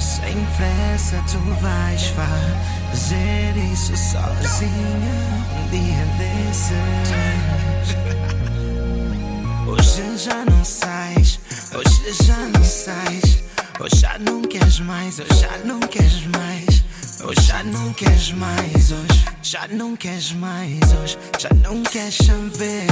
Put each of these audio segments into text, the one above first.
Sem pressa tu vais fazer isso sozinha um dia desses. Hoje já não sais, hoje já não sais. Hoje já não queres mais, hoje já não queres mais. Hoje já não queres mais, hoje já não queres mais, hoje já não queres saber,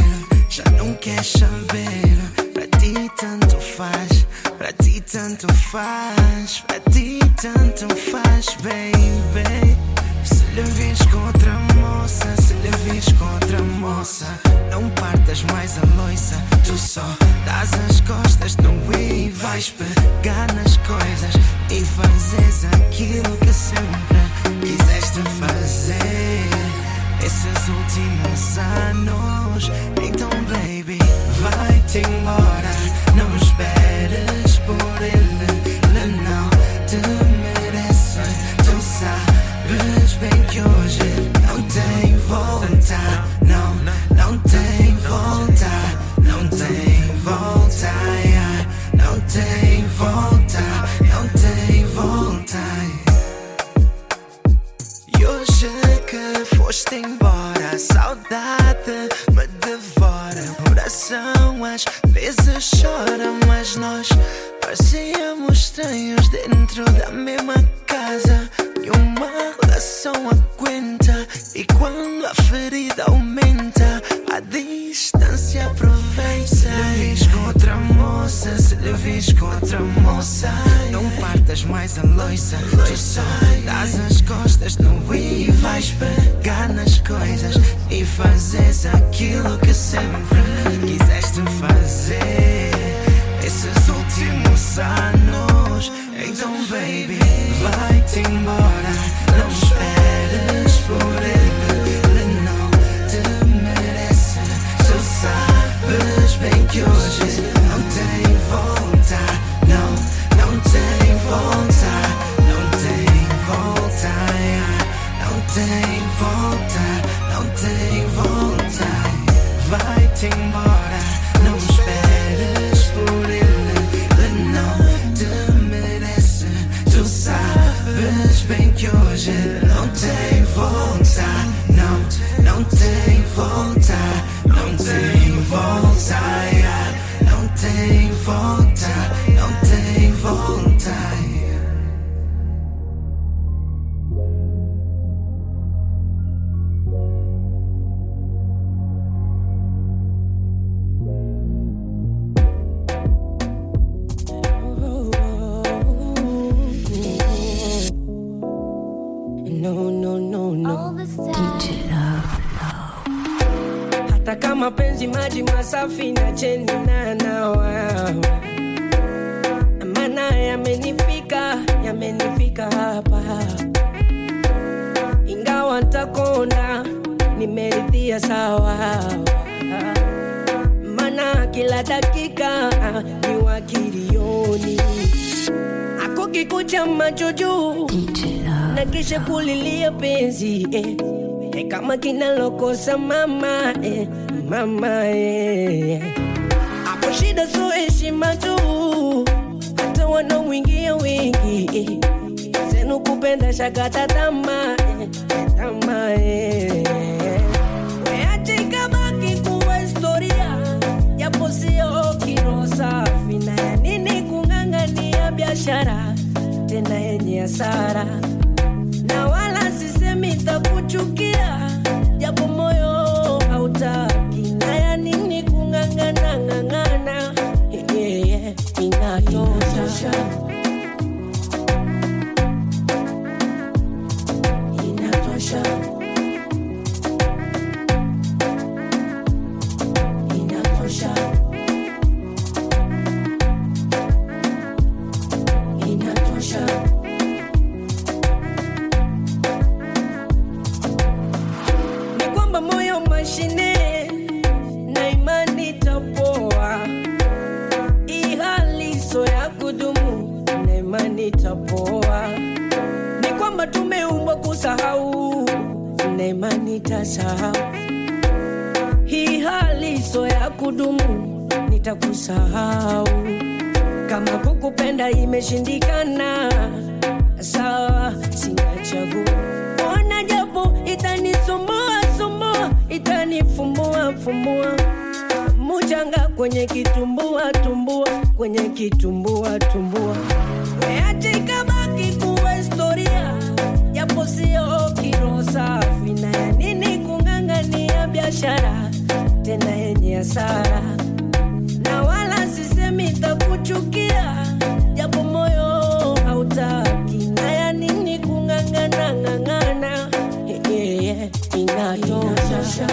já não queres saber. Para ti tanto faz, para ti tanto faz, para ti tanto faz, baby. Se lhe vis com outra moça, se lhe vis com outra moça, não partas mais a loiça, tu só dás as costas no e vais pegar nas coisas e fazes aquilo que sempre Esses últimos anos, então, mas nós parecíamos estranhos dentro da mesma casa. E uma relação aguenta. E quando a ferida aumenta, a distância aproveita. Se lhe vis com outra moça, se lhe vis com outra moça, não partas mais a loiça. Tu só dás as costas no e vais pegar nas coisas e fazes aquilo que sempre quiseste fazer. Esses últimos anos, então, baby, vai-te embora. Não esperes por ele, Hata kama penzi maji masafi na cheni na nawa, maana yamenifika, yamenifika hapa, ingawa ntakonda, nimeridhia sawa, mana kila dakika ni wakilioni, akukikucha macho juu na kisha kulilia penzi eh. Eh, kama kinalokosa mama eh, mama eh. Hapo shida so heshima tu, hata wanaoingia wingi eh. zenu kupenda shakata tama eh, tama eh. Weache ikabaki kuwa historia, japo sio kiro safi, na ya nini kung'ang'ania biashara tena yenye hasara na nitapoa. Ni kwamba tumeumbwa kusahau na imani. Hii hali so ya kudumu, nitakusahau kama kukupenda imeshindikana. Sawa, sina chaguo. Ona japo itanisumbua sumbua, itanifumbua fumbua muchanga kwenye kitumbua tumbua, kwenye kitumbua tumbua, weache ikabaki kuwa historia, japo sio kiro safi. Na ya nini kung'ang'ania biashara tena yenye hasara na wala sisemi takuchukia, japo moyo hautaki. Na ya nini kung'ang'ana ng'ang'ana, yeah, yeah, yeah. inatosha, inatosha,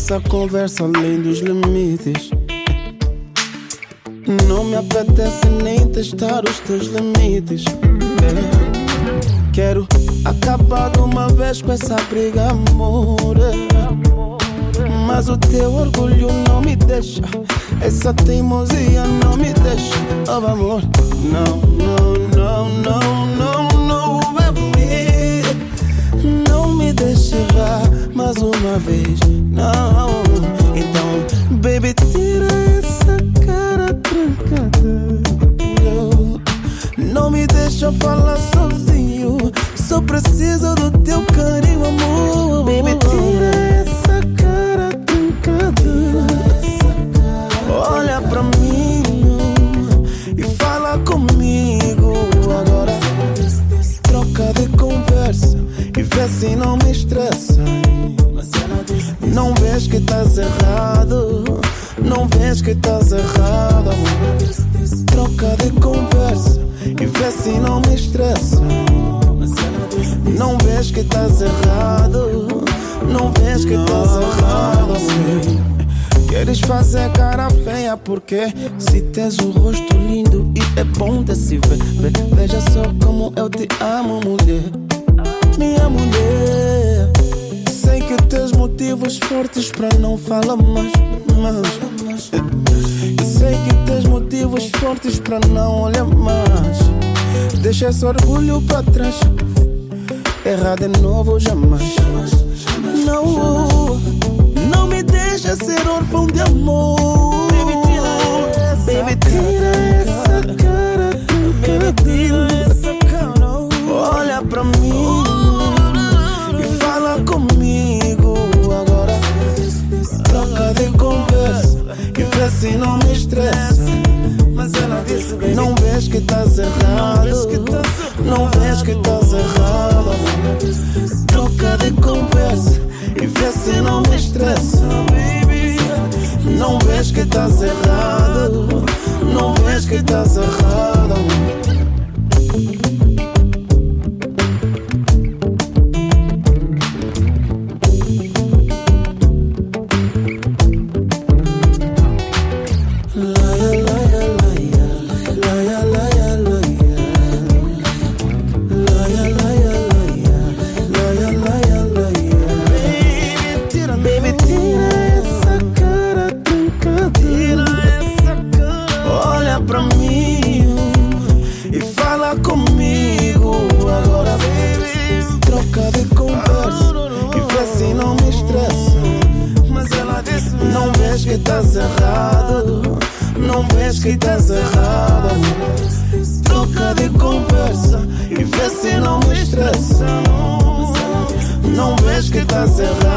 essa conversa além dos limites. Não me apetece nem testar os teus limites. É. Quero acabar de uma vez com essa briga, amor. é. Mas o teu orgulho não me deixa. Essa teimosia não me deixa. Oh, amor, não, não, não, não, não, não, baby. Não me deixe errar mais uma vez, não. Então, baby, tira essa cara trancada. Não me deixa falar sozinho. Só preciso do teu carinho, amor. Baby, tira essa cara trancada. Olha pra mim e fala comigo agora. Troca de conversa e vê se não me que estás errado, não vês que estás errado. Troca de conversa e vê se não me estressa. Não vês que estás errado, não vês que estás errado. Queres fazer cara feia porque se tens um rosto lindo e é bom de se ver. Ve- Veja só como eu te amo, mulher. Minha mulher. Motivos fortes para não falar mais. Mas eu sei que tens motivos fortes para não olhar mais. Deixa esse orgulho para trás. Errar de novo jamais. Não, não me deixa ser órfão de amor. Vês que estás errado. Troca de conversa e vê se não me estressa. Não vês que estás errado. Não vês que estás errado. Vês